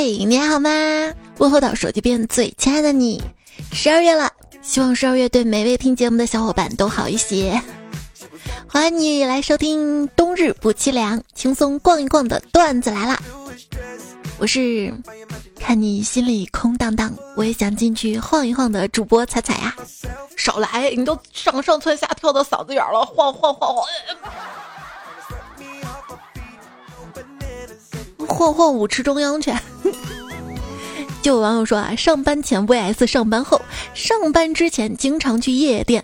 嘿，你好吗？问候到手机边最亲爱的你。十二月了，希望十二月对每位听节目的小伙伴都好一些。欢迎你来收听冬日不凄凉，轻松逛一逛的段子来啦！我是看你心里空荡荡，我也想进去晃一晃的主播彩彩呀。少来，你都上上蹿下跳到嗓子眼了，晃晃晃晃。晃晃舞池中央去。就有网友说啊，上班前 vs 上班后，上班之前经常去夜店，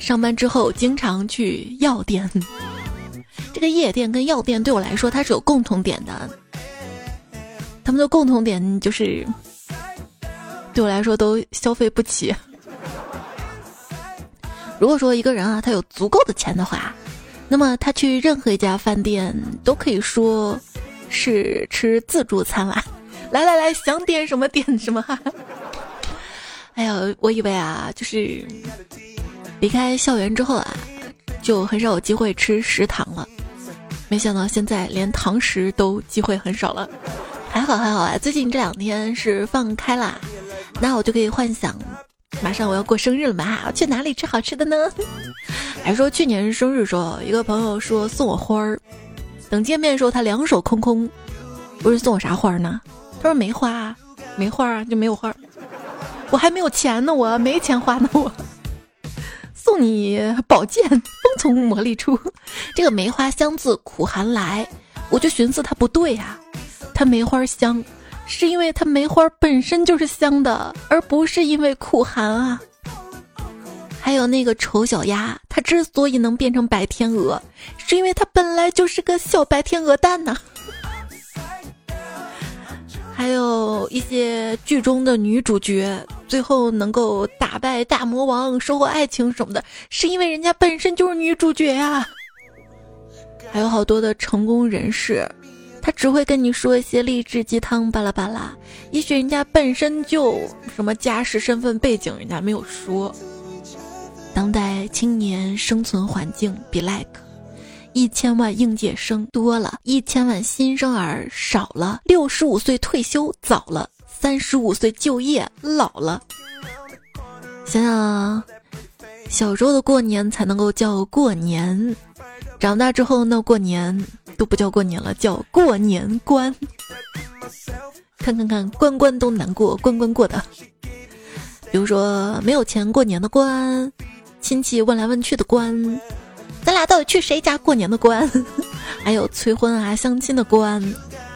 上班之后经常去药店。这个夜店跟药店对我来说，它是有共同点的。他们的共同点就是，对我来说都消费不起。如果说一个人啊，他有足够的钱的话，那么他去任何一家饭店都可以说。是吃自助餐了，来来来，想点什么点什么。哎呀，我以为啊，就是离开校园之后啊，就很少有机会吃食堂了。没想到现在连堂食都机会很少了。还好还好啊，最近这两天是放开啦，那我就可以幻想，马上我要过生日了嘛，去哪里吃好吃的呢？还说去年生日时候，一个朋友说送我花儿。等见面的时候，他两手空空，不是送我啥花呢？他说没花，啊没花啊，就没有花。我还没有钱呢，我没钱花呢，我送你宝剑，风从魔力出。这个梅花香自苦寒来，我就寻思它不对呀，它梅花香，是因为它梅花本身就是香的，而不是因为苦寒啊。还有那个丑小鸭，它之所以能变成白天鹅，是因为它本来就是个小白天鹅蛋呢。还有一些剧中的女主角，最后能够打败大魔王、收获爱情什么的，是因为人家本身就是女主角呀。还有好多的成功人士，他只会跟你说一些励志鸡汤巴拉巴拉，也许人家本身就什么家世、身份、背景，人家没有说。当代青年生存环境比 like，一千万应届生多了，一千万新生儿少了，六十五岁退休早了，三十五岁就业老了。想想小时候的过年才能够叫过年，长大之后那过年都不叫过年了，叫过年关。看看看，关关都难过，关关过的。比如说没有钱过年的关。亲戚问来问去的关，咱俩到底去谁家过年的关？还有催婚啊、相亲的关，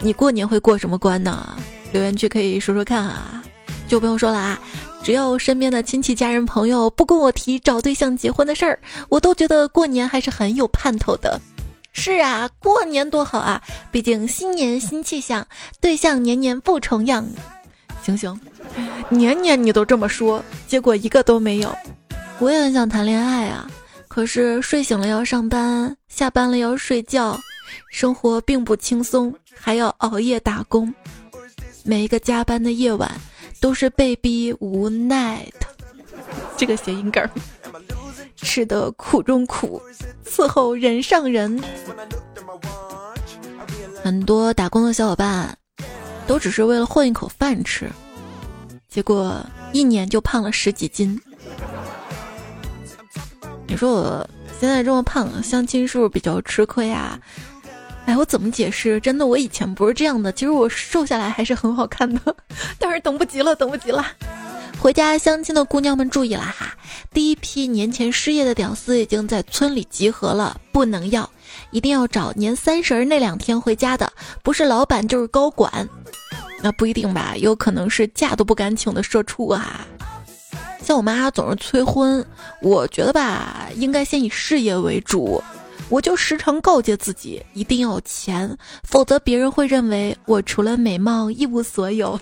你过年会过什么关呢？留言区可以说说看啊。就不用说了啊，只要身边的亲戚、家人、朋友不跟我提找对象、结婚的事儿，我都觉得过年还是很有盼头的。是啊，过年多好啊，毕竟新年新气象，对象年年不重样。行行，年年你都这么说，结果一个都没有。我也很想谈恋爱啊，可是睡醒了要上班，下班了要睡觉，生活并不轻松，还要熬夜打工，每一个加班的夜晚都是被逼无奈的。这个谐音梗，吃的苦中苦，伺候人上人。很多打工的小伙伴，都只是为了混一口饭吃，结果一年就胖了十几斤。你说我现在这么胖，相亲是不是比较吃亏啊？哎，我怎么解释？真的，我以前不是这样的。其实我瘦下来还是很好看的，但是等不及了，等不及了。回家相亲的姑娘们注意了哈，第一批年前失业的屌丝已经在村里集合了，不能要，一定要找年三十儿那两天回家的，不是老板就是高管。那不一定吧，有可能是假都不敢请的社畜啊。像我妈总是催婚，我觉得吧，应该先以事业为主。我就时常告诫自己，一定要有钱，否则别人会认为我除了美貌一无所有。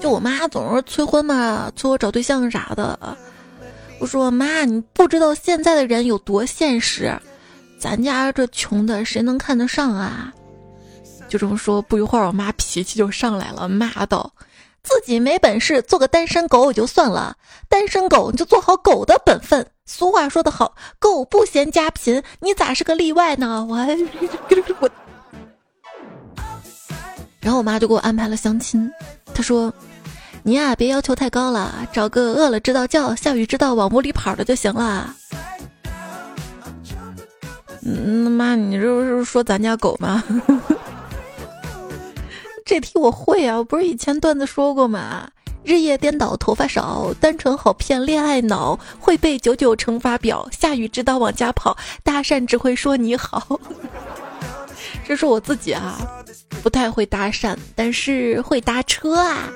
就我妈总是催婚嘛，催我找对象啥的。我说妈，你不知道现在的人有多现实，咱家这穷的谁能看得上啊？就这么说，不一会儿我妈脾气就上来了，骂道。自己没本事，做个单身狗也就算了。单身狗，你就做好狗的本分。俗话说得好，狗不嫌家贫，你咋是个例外呢？我 我然后我妈就给我安排了相亲，她说：“你呀，别要求太高了，找个饿了知道叫，下雨知道往屋里跑的就行了。”嗯，妈，你这不是说咱家狗吗？这题我会啊，我不是以前段子说过吗？日夜颠倒，头发少，单纯好骗，恋爱脑，会背九九乘法表，下雨知道往家跑，搭讪只会说你好。这是我自己啊，不太会搭讪，但是会搭车啊。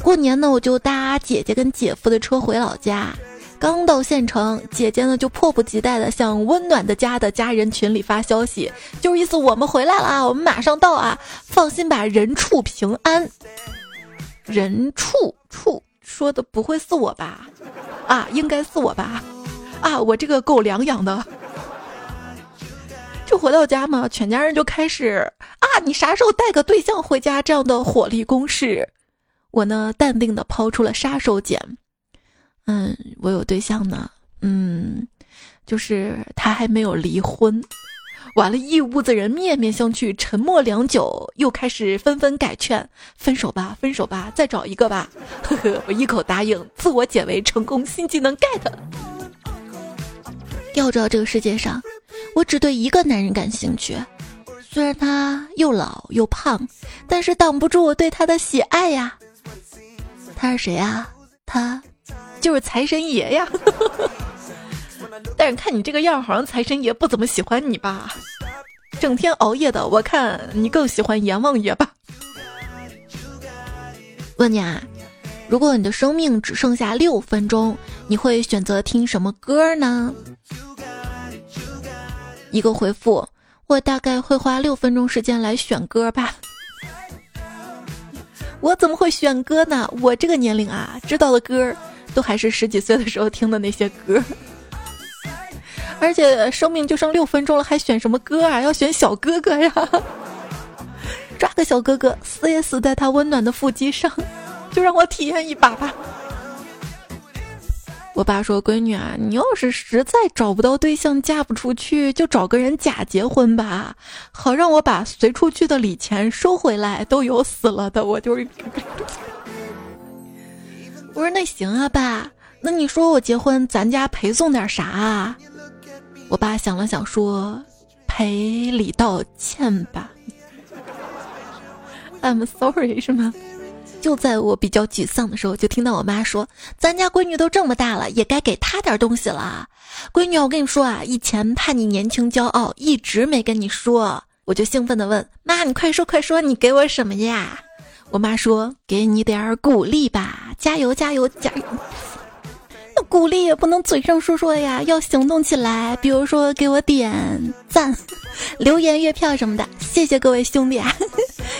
过年呢，我就搭姐姐跟姐夫的车回老家。刚到县城，姐姐呢就迫不及待的向温暖的家的家人群里发消息，就是意思我们回来了啊，我们马上到啊，放心吧，人畜平安。人畜畜说的不会是我吧？啊，应该是我吧？啊，我这个狗粮养的。就回到家嘛，全家人就开始啊，你啥时候带个对象回家？这样的火力攻势，我呢淡定的抛出了杀手锏。嗯，我有对象呢。嗯，就是他还没有离婚。完了，一屋子人面面相觑，沉默良久，又开始纷纷改劝：分手吧，分手吧，再找一个吧。呵呵，我一口答应，自我解围成功，新技能 get。要知道，这个世界上，我只对一个男人感兴趣。虽然他又老又胖，但是挡不住我对他的喜爱呀。他是谁呀？他。就是财神爷呀，但是看你这个样，好像财神爷不怎么喜欢你吧？整天熬夜的，我看你更喜欢阎王爷吧？问你啊，如果你的生命只剩下六分钟，你会选择听什么歌呢？一个回复，我大概会花六分钟时间来选歌吧。我怎么会选歌呢？我这个年龄啊，知道的歌。都还是十几岁的时候听的那些歌，而且生命就剩六分钟了，还选什么歌啊？要选小哥哥呀！抓个小哥哥，死也死在他温暖的腹肌上，就让我体验一把吧。我爸说：“闺女啊，你要是实在找不到对象，嫁不出去，就找个人假结婚吧，好让我把随出去的礼钱收回来。都有死了的，我就是。”我说那行啊，爸，那你说我结婚，咱家陪送点啥啊？我爸想了想说，赔礼道歉吧。I'm sorry，是吗？就在我比较沮丧的时候，就听到我妈说，咱家闺女都这么大了，也该给她点东西了。闺女，我跟你说啊，以前怕你年轻骄傲，一直没跟你说，我就兴奋的问妈，你快说快说，你给我什么呀？我妈说：“给你点儿鼓励吧，加油加油加油！那鼓励也不能嘴上说说呀，要行动起来。比如说给我点赞、留言、月票什么的。谢谢各位兄弟啊！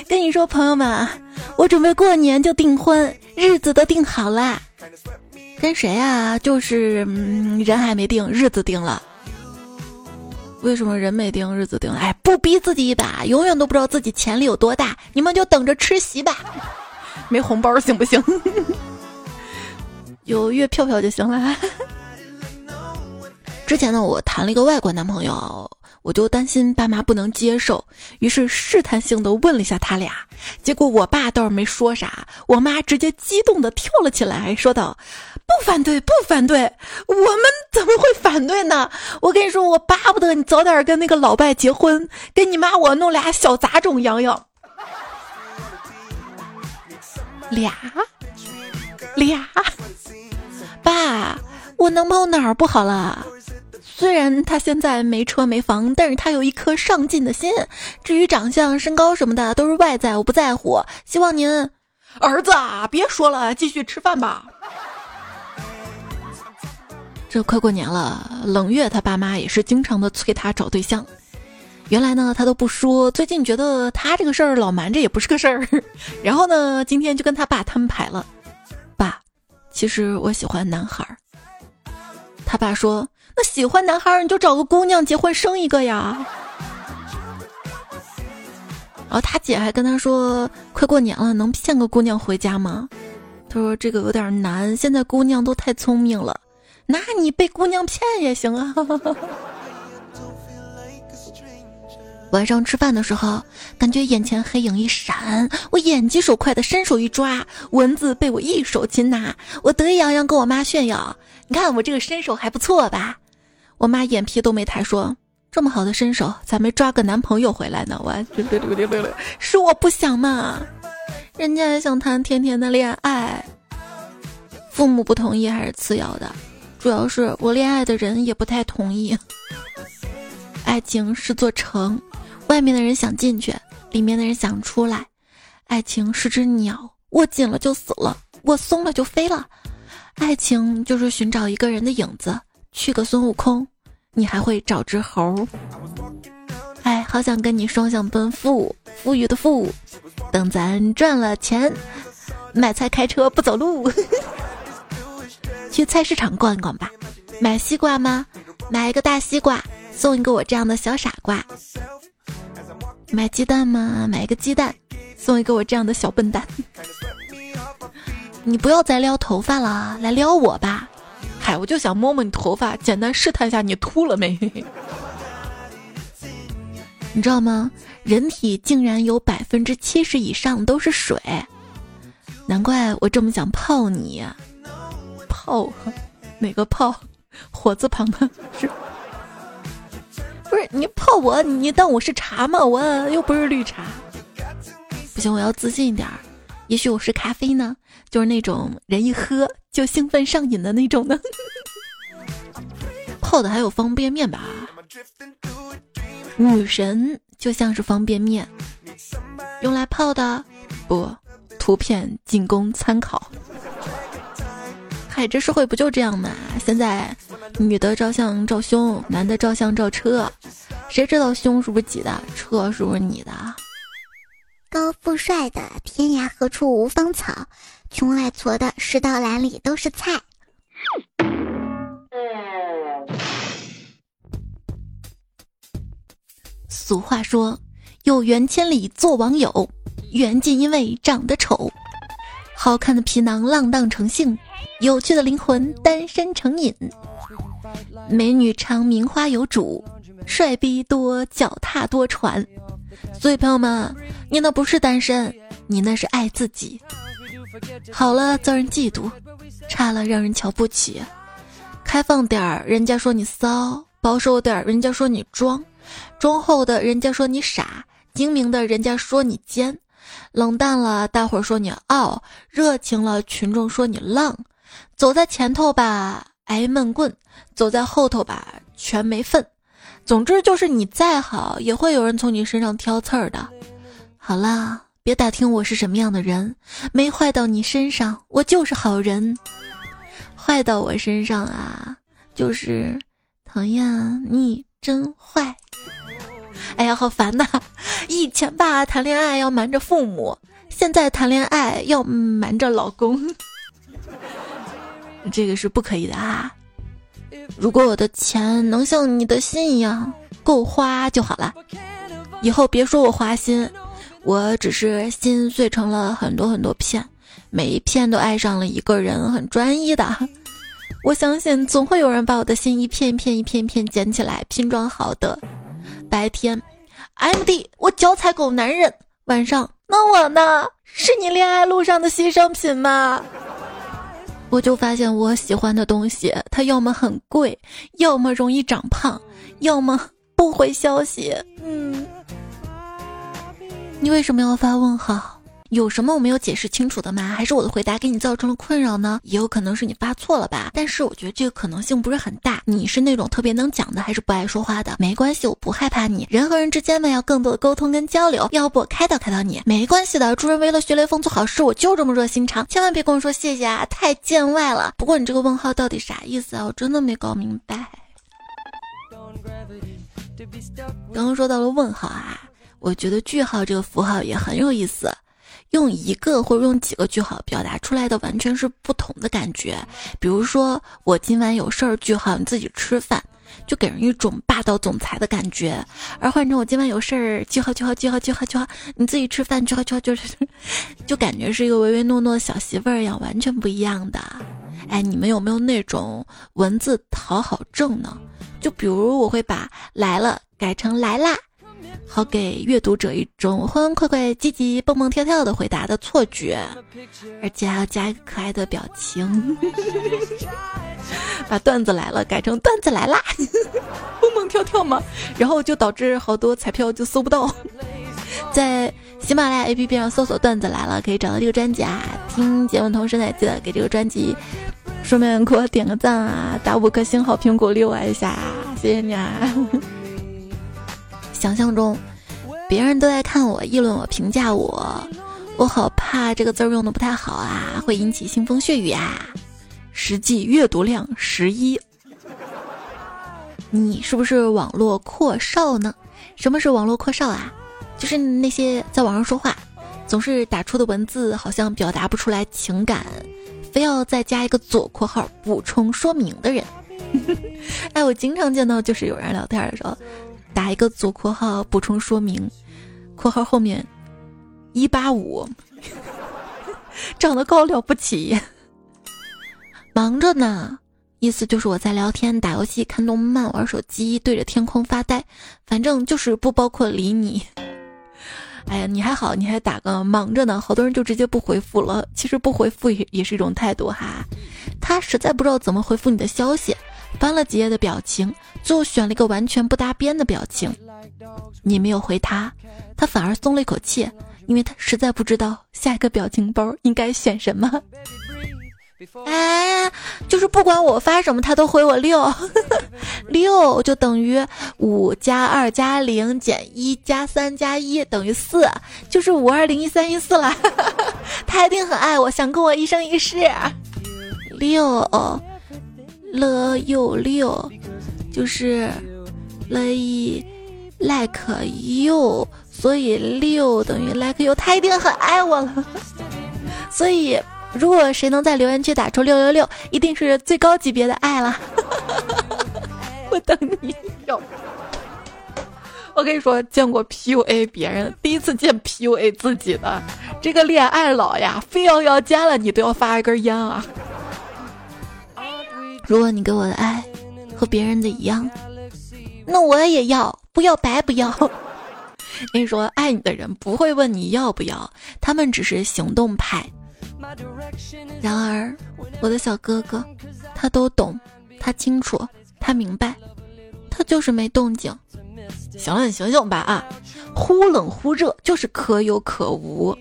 跟你说，朋友们，我准备过年就订婚，日子都定好了。跟谁啊？就是嗯人还没定，日子定了。”为什么人没定日子定？哎，不逼自己一把，永远都不知道自己潜力有多大。你们就等着吃席吧，没红包行不行？有月票票就行了。之前呢，我谈了一个外国男朋友。我就担心爸妈不能接受，于是试探性的问了一下他俩，结果我爸倒是没说啥，我妈直接激动的跳了起来，说道：“不反对，不反对，我们怎么会反对呢？我跟你说，我巴不得你早点跟那个老拜结婚，给你妈我弄俩小杂种养养。”俩，俩，爸，我男朋友哪儿不好了？虽然他现在没车没房，但是他有一颗上进的心。至于长相、身高什么的，都是外在，我不在乎。希望您，儿子啊，别说了，继续吃饭吧。这快过年了，冷月他爸妈也是经常的催他找对象。原来呢，他都不说，最近觉得他这个事儿老瞒着也不是个事儿。然后呢，今天就跟他爸摊牌了，爸，其实我喜欢男孩儿。他爸说。那喜欢男孩你就找个姑娘结婚生一个呀。然后他姐还跟他说：“快过年了，能骗个姑娘回家吗？”他说：“这个有点难，现在姑娘都太聪明了。那你被姑娘骗也行啊。”晚上吃饭的时候，感觉眼前黑影一闪，我眼疾手快的伸手一抓，蚊子被我一手擒拿。我得意洋洋跟我妈炫耀：“你看我这个身手还不错吧？”我妈眼皮都没抬，说：“这么好的身手，咋没抓个男朋友回来呢？”我是我不想嘛，人家也想谈甜甜的恋爱，父母不同意还是次要的，主要是我恋爱的人也不太同意。爱情是座城。外面的人想进去，里面的人想出来。爱情是只鸟，握紧了就死了，握松了就飞了。爱情就是寻找一个人的影子，去个孙悟空，你还会找只猴。哎，好想跟你双向奔赴，富裕的富，等咱赚了钱，买菜开车不走路，去菜市场逛一逛吧。买西瓜吗？买一个大西瓜，送一个我这样的小傻瓜。买鸡蛋吗？买一个鸡蛋，送一个我这样的小笨蛋。你不要再撩头发了，来撩我吧。嗨，我就想摸摸你头发，简单试探一下你秃了没。你知道吗？人体竟然有百分之七十以上都是水，难怪我这么想泡你。泡？哪个泡？火字旁的是。不是你泡我，你当我是茶吗？我又不是绿茶。不行，我要自信一点儿。也许我是咖啡呢，就是那种人一喝就兴奋上瘾的那种呢。泡的还有方便面吧？女神就像是方便面，用来泡的不？图片仅供参考。嗨，这社会不就这样吗？现在女的照相照胸，男的照相照车，谁知道胸是不是挤的，车是不是你的？高富帅的天涯何处无芳草，穷矮矬的世道栏里都是菜。俗话说，有缘千里做网友，缘尽因为长得丑。好看的皮囊浪荡成性，有趣的灵魂单身成瘾。美女常名花有主，帅逼多脚踏多船。所以朋友们，你那不是单身，你那是爱自己。好了遭人嫉妒，差了让人瞧不起。开放点儿，人家说你骚；保守点儿，人家说你装；忠厚的人家说你傻；精明的人家说你奸。冷淡了，大伙儿说你傲；热情了，群众说你浪。走在前头吧，挨闷棍；走在后头吧，全没份。总之就是你再好，也会有人从你身上挑刺儿的。好啦，别打听我是什么样的人，没坏到你身上，我就是好人。坏到我身上啊，就是讨厌你真坏。哎呀，好烦呐！以前吧，谈恋爱要瞒着父母，现在谈恋爱要瞒着老公，这个是不可以的啊！如果我的钱能像你的心一样够花就好了，以后别说我花心，我只是心碎成了很多很多片，每一片都爱上了一个人，很专一的。我相信总会有人把我的心一片一片一片一片捡起来拼装好的。白天，M D，我脚踩狗男人；晚上，那我呢？是你恋爱路上的牺牲品吗？我就发现我喜欢的东西，它要么很贵，要么容易长胖，要么不回消息。嗯，你为什么要发问号？有什么我没有解释清楚的吗？还是我的回答给你造成了困扰呢？也有可能是你发错了吧。但是我觉得这个可能性不是很大。你是那种特别能讲的，还是不爱说话的？没关系，我不害怕你。人和人之间呢，要更多的沟通跟交流。要不我开导开导你，没关系的。助人为乐，学雷锋，做好事，我就这么热心肠。千万别跟我说谢谢啊，太见外了。不过你这个问号到底啥意思啊？我真的没搞明白。刚刚说到了问号啊，我觉得句号这个符号也很有意思。用一个或者用几个句号表达出来的完全是不同的感觉。比如说，我今晚有事儿，句号你自己吃饭，就给人一种霸道总裁的感觉；而换成我今晚有事儿，句号句号句号句号句号你自己吃饭，句号句号就是，就感觉是一个唯唯诺诺的小媳妇儿一样，完全不一样的。哎，你们有没有那种文字讨好症呢？就比如我会把来了改成来啦，好给阅读者一种欢欢快快、积极蹦蹦跳跳的回答的错觉，而且还要加一个可爱的表情，把段子来了改成段子来啦，蹦蹦跳跳嘛，然后就导致好多彩票就搜不到，在。喜马拉雅 APP 上搜索“段子来了”，可以找到这个专辑啊。听节目同时呢，记得给这个专辑顺便给我点个赞啊，打五颗星好评鼓励我一下，谢谢你啊！想象中，别人都在看我、议论我、评价我，我好怕这个字儿用的不太好啊，会引起腥风血雨啊。实际阅读量十一，你是不是网络阔少呢？什么是网络阔少啊？就是那些在网上说话，总是打出的文字好像表达不出来情感，非要再加一个左括号补充说明的人。哎，我经常见到，就是有人聊天的时候，打一个左括号补充说明，括号后面一八五，长得高了不起，忙着呢，意思就是我在聊天、打游戏、看动漫、玩手机、对着天空发呆，反正就是不包括理你。哎呀，你还好，你还打个忙着呢，好多人就直接不回复了。其实不回复也也是一种态度哈。他实在不知道怎么回复你的消息，翻了几页的表情，最后选了一个完全不搭边的表情。你没有回他，他反而松了一口气，因为他实在不知道下一个表情包应该选什么。哎，就是不管我发什么，他都回我六，六就等于五加二加零减一加三加一等于四，就是五二零一三一四了。他一定很爱我，想跟我一生一世。六了又六，就是了一 like you，所以六等于 like you，他一定很爱我了，所以。如果谁能在留言区打出六六六，一定是最高级别的爱了。我等你哟。我跟你说，见过 PUA 别人，第一次见 PUA 自己的。这个恋爱脑呀，非要要加了你都要发一根烟啊。如果你给我的爱和别人的一样，那我也要，不要白不要。跟你说，爱你的人不会问你要不要，他们只是行动派。然而，我的小哥哥，他都懂，他清楚，他明白，他就是没动静。行了，你醒醒吧啊！忽冷忽热就是可有可无。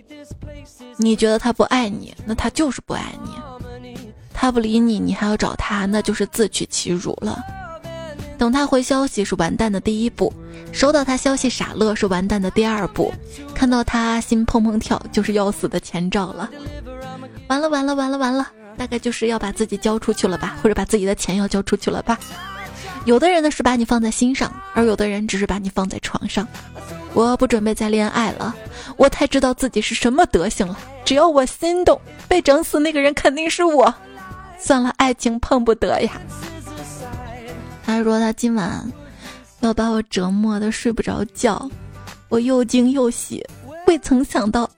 你觉得他不爱你，那他就是不爱你。他不理你，你还要找他，那就是自取其辱了。等他回消息是完蛋的第一步，收到他消息傻乐是完蛋的第二步，看到他心砰砰跳就是要死的前兆了。完了完了完了完了，大概就是要把自己交出去了吧，或者把自己的钱要交出去了吧。有的人呢是把你放在心上，而有的人只是把你放在床上。我不准备再恋爱了，我太知道自己是什么德行了。只要我心动，被整死那个人肯定是我。算了，爱情碰不得呀。他说他今晚要把我折磨的睡不着觉，我又惊又喜，未曾想到。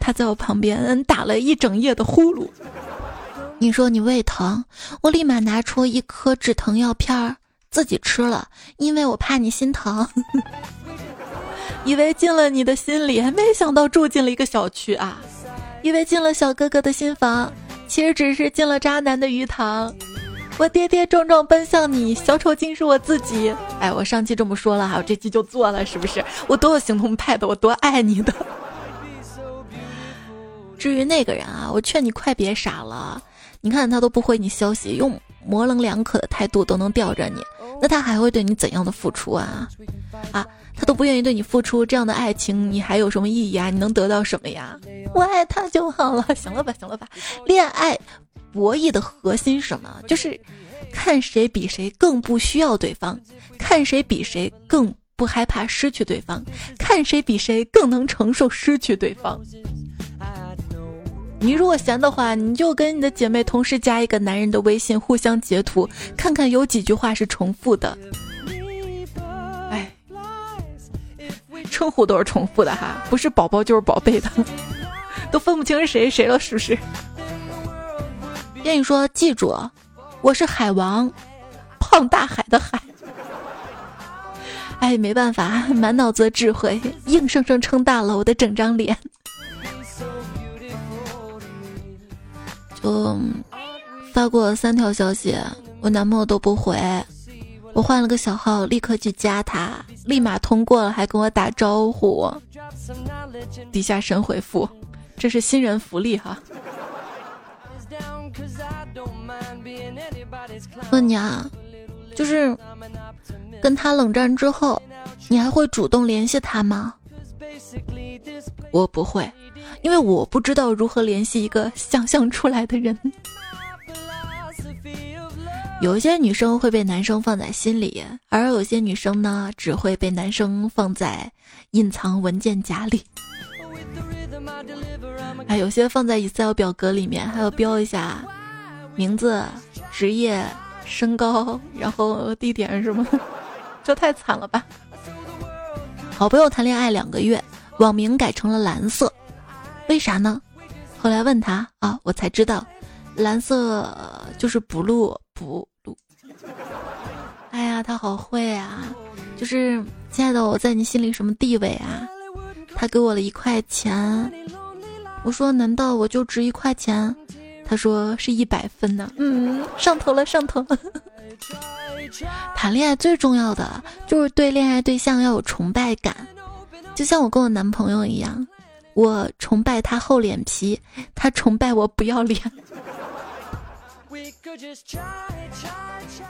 他在我旁边打了一整夜的呼噜。你说你胃疼，我立马拿出一颗止疼药片儿自己吃了，因为我怕你心疼。以为进了你的心里，没想到住进了一个小区啊！以为进了小哥哥的新房，其实只是进了渣男的鱼塘。我跌跌撞撞奔向你，小丑竟是我自己。哎，我上期这么说了，我这期就做了，是不是？我多有行动派的，我多爱你的。至于那个人啊，我劝你快别傻了。你看他都不回你消息，用模棱两可的态度都能吊着你，那他还会对你怎样的付出啊？啊，他都不愿意对你付出，这样的爱情你还有什么意义啊？你能得到什么呀？我爱他就好了。行了吧，行了吧。恋爱博弈的核心什么？就是看谁比谁更不需要对方，看谁比谁更不害怕失去对方，看谁比谁更能承受失去对方。你如果闲的话，你就跟你的姐妹同时加一个男人的微信，互相截图，看看有几句话是重复的。哎，称呼都是重复的哈，不是宝宝就是宝贝的，都分不清是谁谁了，是不是？跟你说，记住，我是海王，胖大海的海。哎，没办法，满脑子智慧，硬生生撑大了我的整张脸。就发过三条消息，我男朋友都不回。我换了个小号，立刻去加他，立马通过了，还跟我打招呼。底下神回复，这是新人福利哈。问你啊，就是跟他冷战之后，你还会主动联系他吗？我不会，因为我不知道如何联系一个想象出来的人。有一些女生会被男生放在心里，而有些女生呢，只会被男生放在隐藏文件夹里。哎有些放在 Excel 表格里面，还要标一下名字、职业、身高，然后地点什么，这太惨了吧！好朋友谈恋爱两个月，网名改成了蓝色，为啥呢？后来问他啊，我才知道，蓝色就是 blue。不录。哎呀，他好会啊！就是亲爱的，我在你心里什么地位啊？他给我了一块钱，我说难道我就值一块钱？他说是一百分呢。嗯，上头了，上头了。谈恋爱最重要的就是对恋爱对象要有崇拜感，就像我跟我男朋友一样，我崇拜他厚脸皮，他崇拜我不要脸。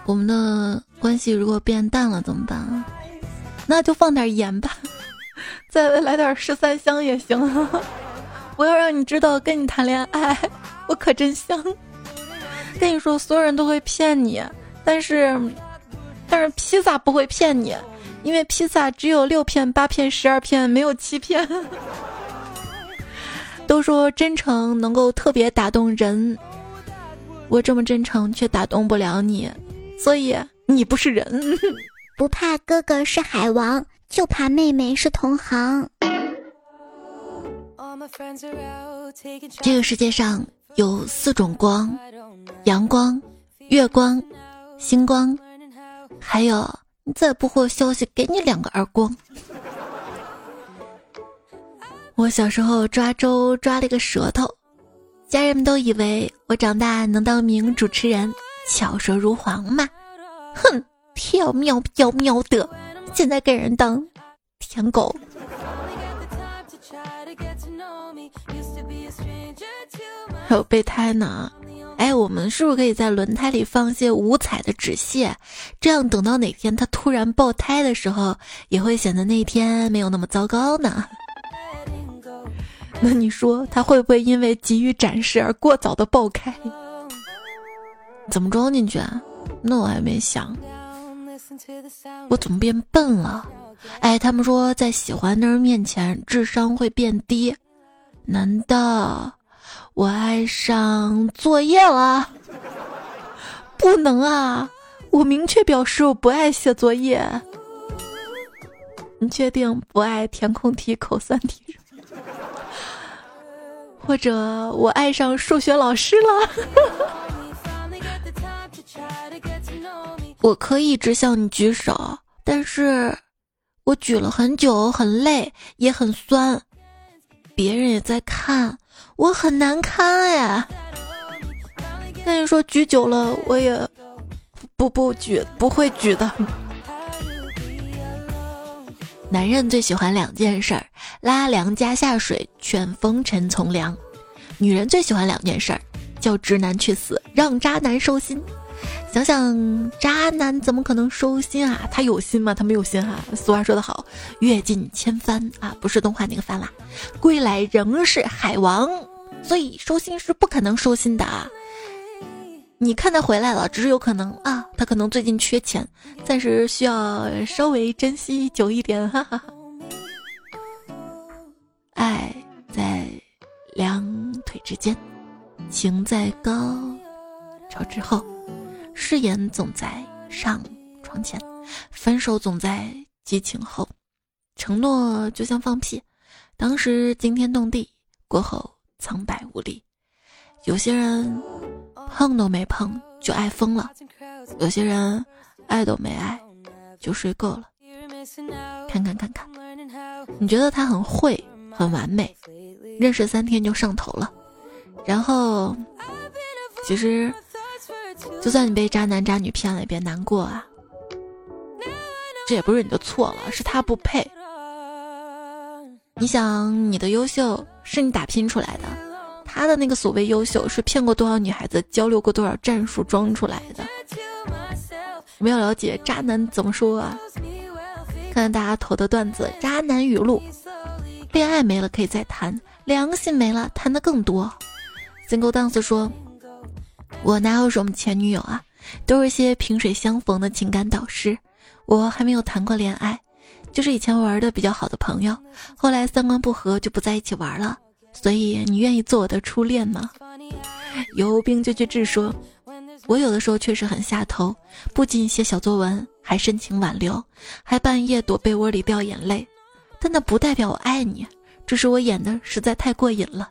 我们的关系如果变淡了怎么办？那就放点盐吧，再来点十三香也行。我要让你知道，跟你谈恋爱我可真香。跟你说，所有人都会骗你，但是，但是披萨不会骗你，因为披萨只有六片、八片、十二片，没有七片。都说真诚能够特别打动人。我这么真诚，却打动不了你，所以你不是人。不怕哥哥是海王，就怕妹妹是同行。这个世界上有四种光：阳光、月光、星光，还有你再不回消息，给你两个耳光。我小时候抓周抓了个舌头。家人们都以为我长大能当名主持人，巧舌如簧嘛。哼，飘喵飘喵的，现在给人当舔狗。还有备胎呢，哎，我们是不是可以在轮胎里放些五彩的纸屑？这样等到哪天它突然爆胎的时候，也会显得那天没有那么糟糕呢？那你说他会不会因为急于展示而过早的爆开？怎么装进去啊？那我还没想。我怎么变笨了？哎，他们说在喜欢的人面前智商会变低，难道我爱上作业了？不能啊！我明确表示我不爱写作业。你确定不爱填空题、口算题？或者我爱上数学老师了，我可以一直向你举手，但是我举了很久，很累，也很酸，别人也在看，我很难堪哎。跟你说举久了，我也不不举，不会举的。男人最喜欢两件事儿：拉良家下水，劝风尘从良。女人最喜欢两件事儿：叫直男去死，让渣男收心。想想渣男怎么可能收心啊？他有心吗？他没有心哈。俗话说得好，阅尽千帆啊，不是动画那个帆啦。归来仍是海王，所以收心是不可能收心的啊。你看他回来了，只是有可能啊，他可能最近缺钱，暂时需要稍微珍惜久一点，哈哈。爱在两腿之间，情在高潮之后，誓言总在上床前，分手总在激情后，承诺就像放屁，当时惊天动地，过后苍白无力。有些人。碰都没碰就爱疯了，有些人爱都没爱就睡够了。看看看看，你觉得他很会，很完美，认识三天就上头了，然后，其实，就算你被渣男渣女骗了，也别难过啊，这也不是你的错了，是他不配。你想，你的优秀是你打拼出来的，他的那个所谓优秀是骗过多少女孩子，交流过多少战术装出来的。我们要了解渣男怎么说啊？看看大家投的段子，渣男语录：恋爱没了可以再谈，良心没了谈的更多。Single Dance 说：“我哪有什么前女友啊，都是些萍水相逢的情感导师。我还没有谈过恋爱。”就是以前玩的比较好的朋友，后来三观不合就不在一起玩了。所以你愿意做我的初恋吗？有病就去治。说，我有的时候确实很下头，不仅写小作文，还深情挽留，还半夜躲被窝里掉眼泪。但那不代表我爱你，只是我演的实在太过瘾了。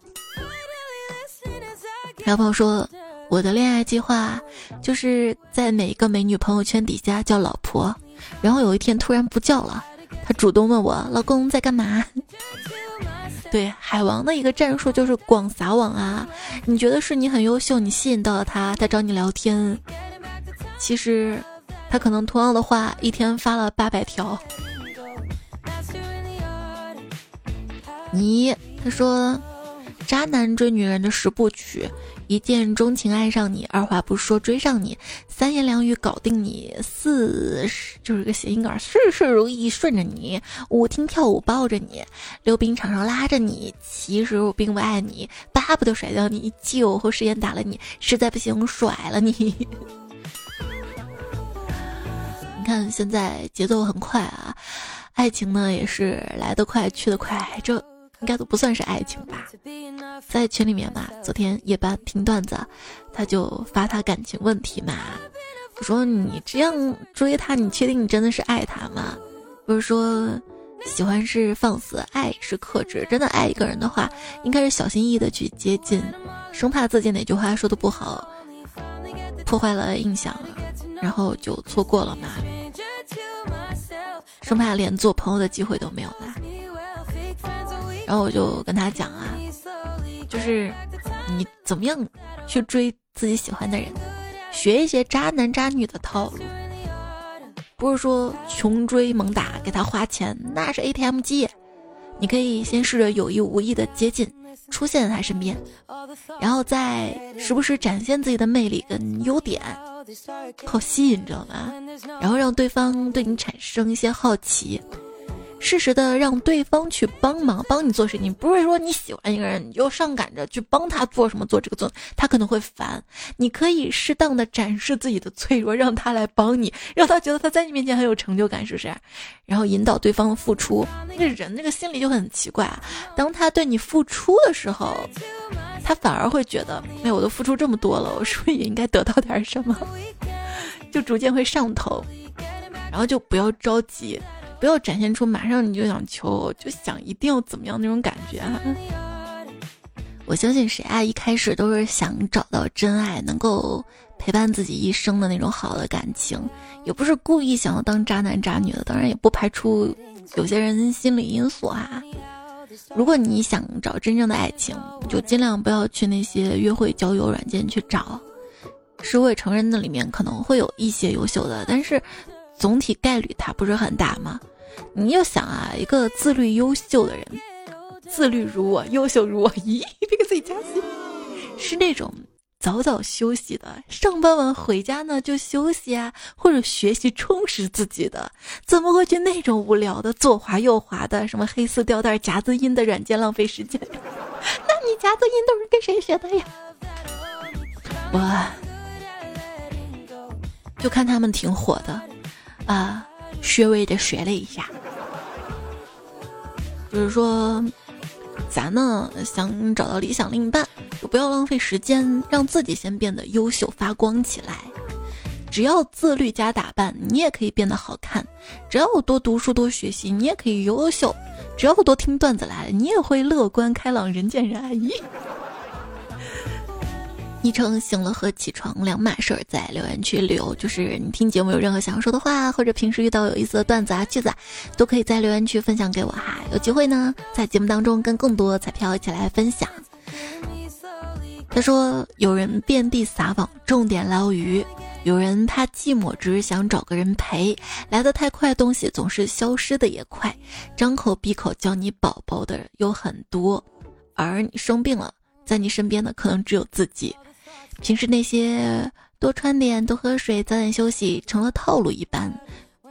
小朋友说，我的恋爱计划就是在每一个美女朋友圈底下叫老婆，然后有一天突然不叫了。他主动问我：“老公在干嘛？”对海王的一个战术就是广撒网啊！你觉得是你很优秀，你吸引到了他，他找你聊天。其实，他可能同样的话一天发了八百条。你他说，渣男追女人的十部曲。一见钟情爱上你，二话不说追上你，三言两语搞定你，四就是个谐音梗，事事如意顺着你，舞厅跳舞抱着你，溜冰场上拉着你，其实我并不爱你，巴不得甩掉你，酒后誓言打了你，实在不行甩了你。你看现在节奏很快啊，爱情呢也是来得快去得快，这。应该都不算是爱情吧，在群里面嘛，昨天夜班听段子，他就发他感情问题嘛。我说你这样追他，你确定你真的是爱他吗？不是说喜欢是放肆，爱是克制。真的爱一个人的话，应该是小心翼翼的去接近，生怕自己哪句话说的不好，破坏了印象，然后就错过了嘛。生怕连做朋友的机会都没有嘛。然后我就跟他讲啊，就是你怎么样去追自己喜欢的人，学一些渣男渣女的套路，不是说穷追猛打给他花钱，那是 ATM 机。你可以先试着有意无意的接近，出现在他身边，然后再时不时展现自己的魅力跟优点，靠吸引，知道吗？然后让对方对你产生一些好奇。适时的让对方去帮忙，帮你做事情，不是说你喜欢一个人你就上赶着去帮他做什么做这个做，他可能会烦。你可以适当的展示自己的脆弱，让他来帮你，让他觉得他在你面前很有成就感，是不是？然后引导对方的付出，那个人那个心里就很奇怪。当他对你付出的时候，他反而会觉得，哎，我都付出这么多了，我是不是也应该得到点什么？就逐渐会上头，然后就不要着急。不要展现出马上你就想求，就想一定要怎么样那种感觉。我相信谁啊，一开始都是想找到真爱，能够陪伴自己一生的那种好的感情，也不是故意想要当渣男渣女的。当然，也不排除有些人心理因素啊。如果你想找真正的爱情，就尽量不要去那些约会交友软件去找。是我也承认那里面可能会有一些优秀的，但是。总体概率它不是很大吗？你要想啊，一个自律优秀的人，自律如我，优秀如我，咦，别给自己加戏，是那种早早休息的，上班完回家呢就休息啊，或者学习充实自己的，怎么会去那种无聊的左滑右滑的，什么黑丝吊带夹子音的软件浪费时间？那你夹子音都是跟谁学的呀？我就看他们挺火的。啊，稍微的学了一下，就是说，咱呢想找到理想另一半，就不要浪费时间，让自己先变得优秀发光起来。只要自律加打扮，你也可以变得好看；只要多读书多学习，你也可以优秀；只要多听段子来了，你也会乐观开朗、人见人爱。咦，昵称醒了和起床两码事儿，在留言区留。就是你听节目有任何想要说的话，或者平时遇到有意思的段子啊、句子，啊，都可以在留言区分享给我哈。有机会呢，在节目当中跟更多彩票一起来分享。他说：“有人遍地撒网，重点捞鱼；有人怕寂寞，只是想找个人陪。来得太快，东西总是消失的也快。张口闭口叫你宝宝的有很多，而你生病了，在你身边的可能只有自己。”平时那些多穿点、多喝水、早点休息成了套路一般，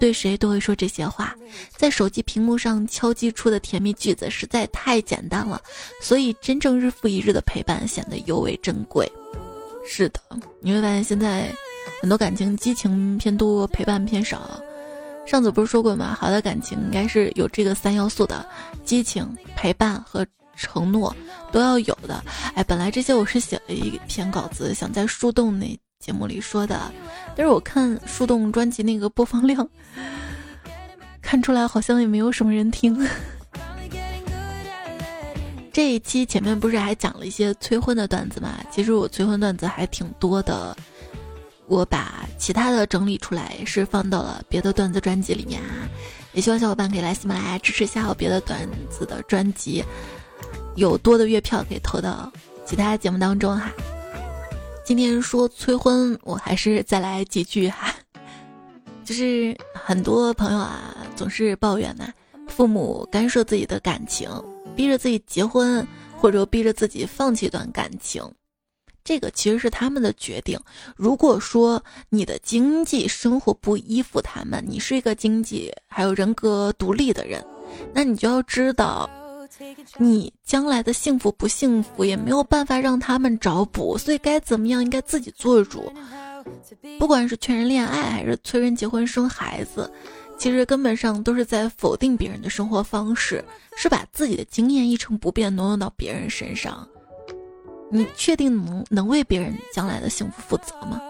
对谁都会说这些话。在手机屏幕上敲击出的甜蜜句子实在太简单了，所以真正日复一日的陪伴显得尤为珍贵。是的，你会发现现在很多感情激情偏多，陪伴偏少。上次不是说过吗？好的感情应该是有这个三要素的：激情、陪伴和。承诺都要有的，哎，本来这些我是写了一篇稿子，想在树洞那节目里说的，但是我看树洞专辑那个播放量，看出来好像也没有什么人听。这一期前面不是还讲了一些催婚的段子嘛？其实我催婚段子还挺多的，我把其他的整理出来，是放到了别的段子专辑里面啊。也希望小伙伴可以来喜马拉雅支持一下我别的段子的专辑。有多的月票可以投到其他节目当中哈。今天说催婚，我还是再来几句哈。就是很多朋友啊，总是抱怨呐，父母干涉自己的感情，逼着自己结婚，或者逼着自己放弃一段感情。这个其实是他们的决定。如果说你的经济生活不依附他们，你是一个经济还有人格独立的人，那你就要知道。你将来的幸福不幸福也没有办法让他们找补，所以该怎么样应该自己做主。不管是劝人恋爱还是催人结婚生孩子，其实根本上都是在否定别人的生活方式，是把自己的经验一成不变挪用到别人身上。你确定能能为别人将来的幸福负责吗？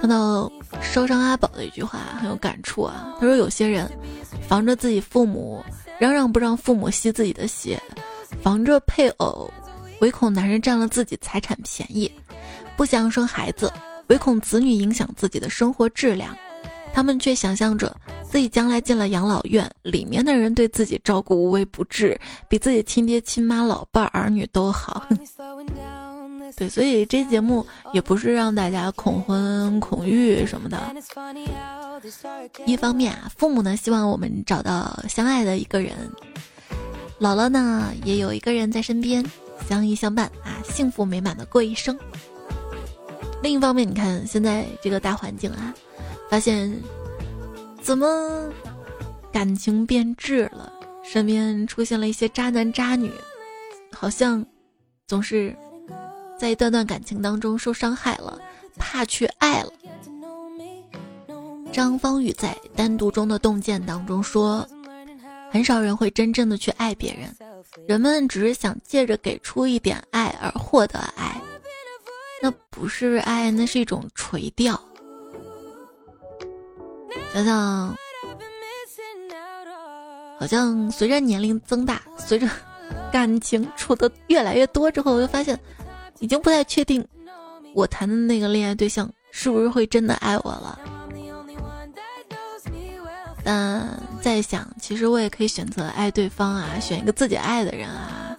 看到烧伤阿宝的一句话很有感触啊，他说：“有些人防着自己父母，嚷嚷不让父母吸自己的血；防着配偶，唯恐男人占了自己财产便宜；不想生孩子，唯恐子女影响自己的生活质量。他们却想象着自己将来进了养老院，里面的人对自己照顾无微不至，比自己亲爹亲妈老伴儿女都好。”对，所以这节目也不是让大家恐婚恐育什么的。一方面啊，父母呢希望我们找到相爱的一个人，老了呢也有一个人在身边，相依相伴啊，幸福美满的过一生。另一方面，你看现在这个大环境啊，发现怎么感情变质了，身边出现了一些渣男渣女，好像总是。在一段段感情当中受伤害了，怕去爱了。张方宇在《单独中的洞见》当中说，很少人会真正的去爱别人，人们只是想借着给出一点爱而获得爱，那不是爱，那是一种垂钓。想想，好像随着年龄增大，随着感情处的越来越多之后，我就发现。已经不太确定，我谈的那个恋爱对象是不是会真的爱我了。但在想，其实我也可以选择爱对方啊，选一个自己爱的人啊。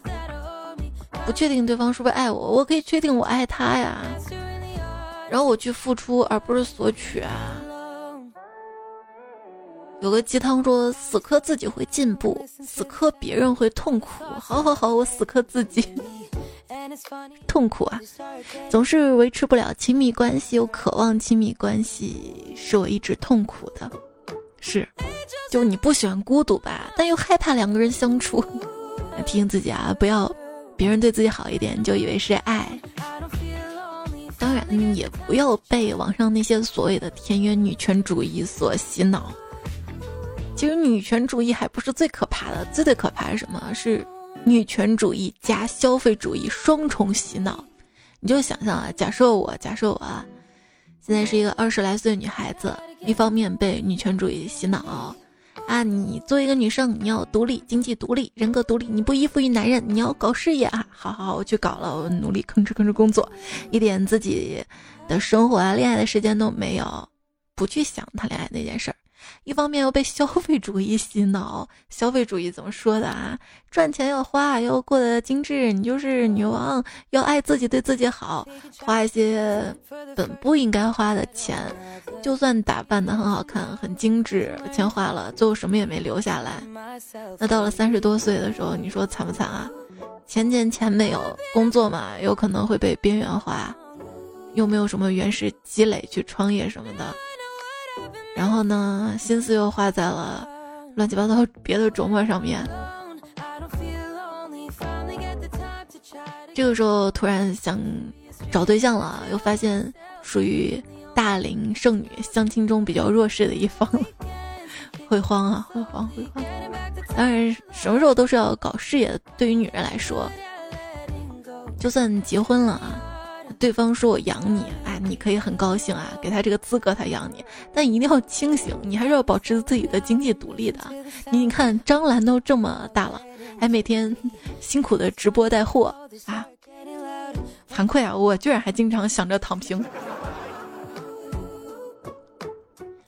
不确定对方是不是爱我，我可以确定我爱他呀。然后我去付出，而不是索取啊。有个鸡汤说，死磕自己会进步，死磕别人会痛苦。好好好，我死磕自己。痛苦啊，总是维持不了亲密关系，又渴望亲密关系，是我一直痛苦的。是，就你不喜欢孤独吧，但又害怕两个人相处。提醒自己啊，不要别人对自己好一点就以为是爱。当然，也不要被网上那些所谓的田园女权主义所洗脑。其实女权主义还不是最可怕的，最最可怕是什么？是。女权主义加消费主义双重洗脑，你就想象啊，假设我，假设我啊，现在是一个二十来岁女孩子，一方面被女权主义洗脑，啊，你作为一个女生，你要独立，经济独立，人格独立，你不依附于男人，你要搞事业啊！好好，我去搞了，我努力吭哧吭哧工作，一点自己的生活啊、恋爱的时间都没有，不去想谈恋爱那件事儿。一方面又被消费主义洗脑，消费主义怎么说的啊？赚钱要花，要过得精致，你就是女王，要爱自己，对自己好，花一些本不应该花的钱，就算打扮的很好看、很精致，钱花了，最后什么也没留下来。那到了三十多岁的时候，你说惨不惨啊？钱钱钱没有，工作嘛，有可能会被边缘化，又没有什么原始积累去创业什么的。然后呢，心思又花在了乱七八糟别的琢磨上面。这个时候突然想找对象了，又发现属于大龄剩女，相亲中比较弱势的一方，会慌啊，会慌会慌。当然，什么时候都是要搞事业的。对于女人来说，就算结婚了啊。对方说我养你，你可以很高兴啊，给他这个资格，他养你。但一定要清醒，你还是要保持自己的经济独立的。你看张兰都这么大了，还每天辛苦的直播带货啊，惭愧啊，我居然还经常想着躺平。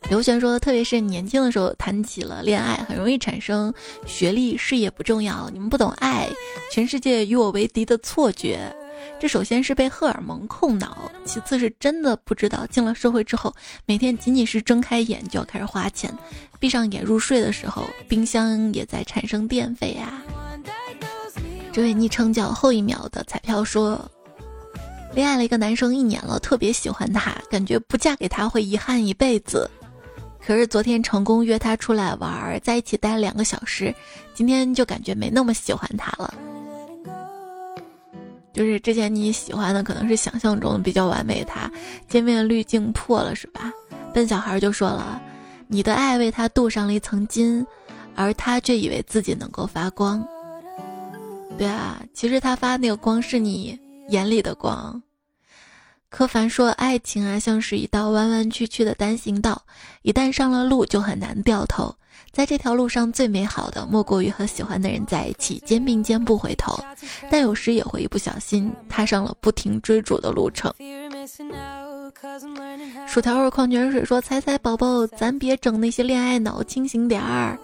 刘璇说，特别是年轻的时候谈起了恋爱，很容易产生学历、事业不重要，你们不懂爱，全世界与我为敌的错觉。这首先是被荷尔蒙控脑，其次是真的不知道进了社会之后，每天仅仅是睁开眼就要开始花钱，闭上眼入睡的时候，冰箱也在产生电费呀。这位昵称叫后一秒的彩票说，恋爱了一个男生一年了，特别喜欢他，感觉不嫁给他会遗憾一辈子。可是昨天成功约他出来玩，在一起待了两个小时，今天就感觉没那么喜欢他了。就是之前你喜欢的可能是想象中比较完美，他见面滤镜破了是吧？笨小孩就说了，你的爱为他镀上了一层金，而他却以为自己能够发光。对啊，其实他发那个光是你眼里的光。柯凡说，爱情啊像是一道弯弯曲曲的单行道，一旦上了路就很难掉头。在这条路上，最美好的莫过于和喜欢的人在一起，肩并肩不回头。但有时也会一不小心踏上了不停追逐的路程。薯条味矿泉水说：“猜猜宝宝，咱别整那些恋爱脑，清醒点儿。”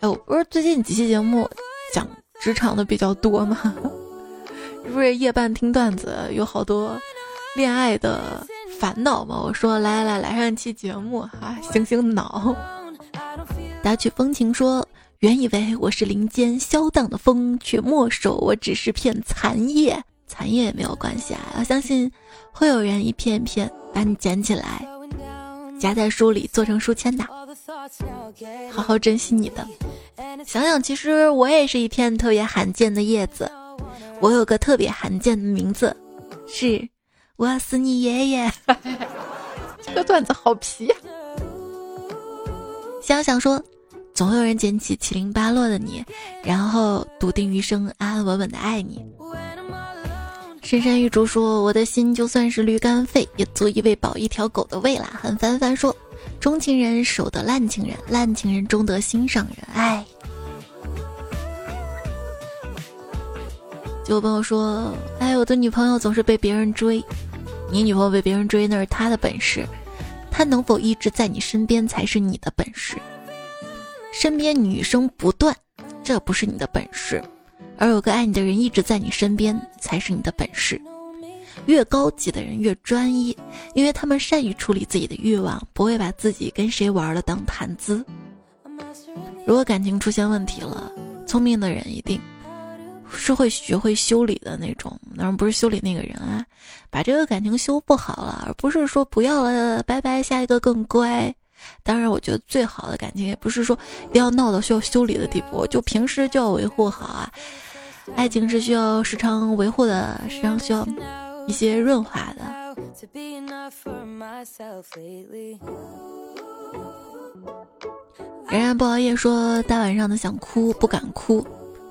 哎，我不是最近几期节目讲职场的比较多吗？不是夜半听段子，有好多恋爱的烦恼吗？我说来来来，来上期节目哈，醒醒脑。打曲风情说：“原以为我是林间消荡的风，却莫守我只是片残叶。残叶也没有关系啊，要相信会有人一片一片把你捡起来，夹在书里做成书签的。好好珍惜你的。想想，其实我也是一片特别罕见的叶子。我有个特别罕见的名字，是我死你爷爷。这个段子好皮呀。”想想说，总有人捡起七零八落的你，然后笃定余生，安安稳稳的爱你。深山玉竹说，我的心就算是驴肝肺，也足以喂饱一条狗的胃啦。很凡凡说，钟情人守得烂情人，烂情人终得心上人。哎，就有朋友说，哎，我的女朋友总是被别人追，你女朋友被别人追那是她的本事。他能否一直在你身边才是你的本事。身边女生不断，这不是你的本事，而有个爱你的人一直在你身边才是你的本事。越高级的人越专一，因为他们善于处理自己的欲望，不会把自己跟谁玩了当谈资。如果感情出现问题了，聪明的人一定。是会学会修理的那种，当然不是修理那个人啊，把这个感情修不好了，而不是说不要了，拜拜，下一个更乖。当然，我觉得最好的感情也不是说一定要闹到需要修理的地步，就平时就要维护好啊。爱情是需要时常维护的，时常需要一些润滑的。然然不熬夜，说大晚上的想哭不敢哭。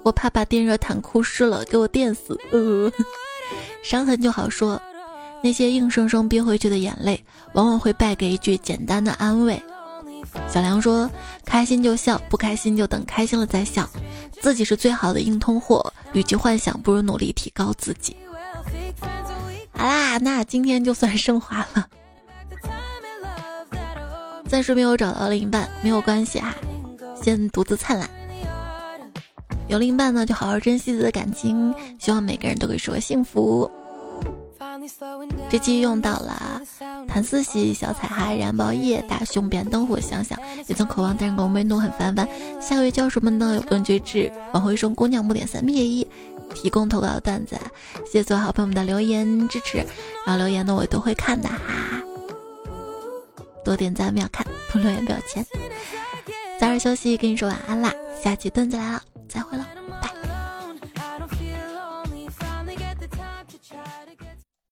我怕把电热毯哭湿了，给我电死。伤痕就好说，那些硬生生憋回去的眼泪，往往会败给一句简单的安慰。小梁说：“开心就笑，不开心就等开心了再笑。自己是最好的硬通货，与其幻想，不如努力提高自己。”好啦，那今天就算升华了。暂时没有找到另一半，没有关系啊，先独自灿烂。有另一半呢，就好好珍惜自己的感情，希望每个人都可以收获幸福。这期用到了谭思喜、小彩孩、燃爆夜、大胸、变灯火、想想，也曾渴望但是我没弄很烦烦。下个月教什么呢？有顿觉知，往回声姑娘木点三 P 一，提供投稿的段子，谢谢所有好朋友们的留言支持，然后留言呢我都会看的哈。多点赞不要看，不留言不要钱。早点休息跟你说晚安啦下期段子来了再会了拜。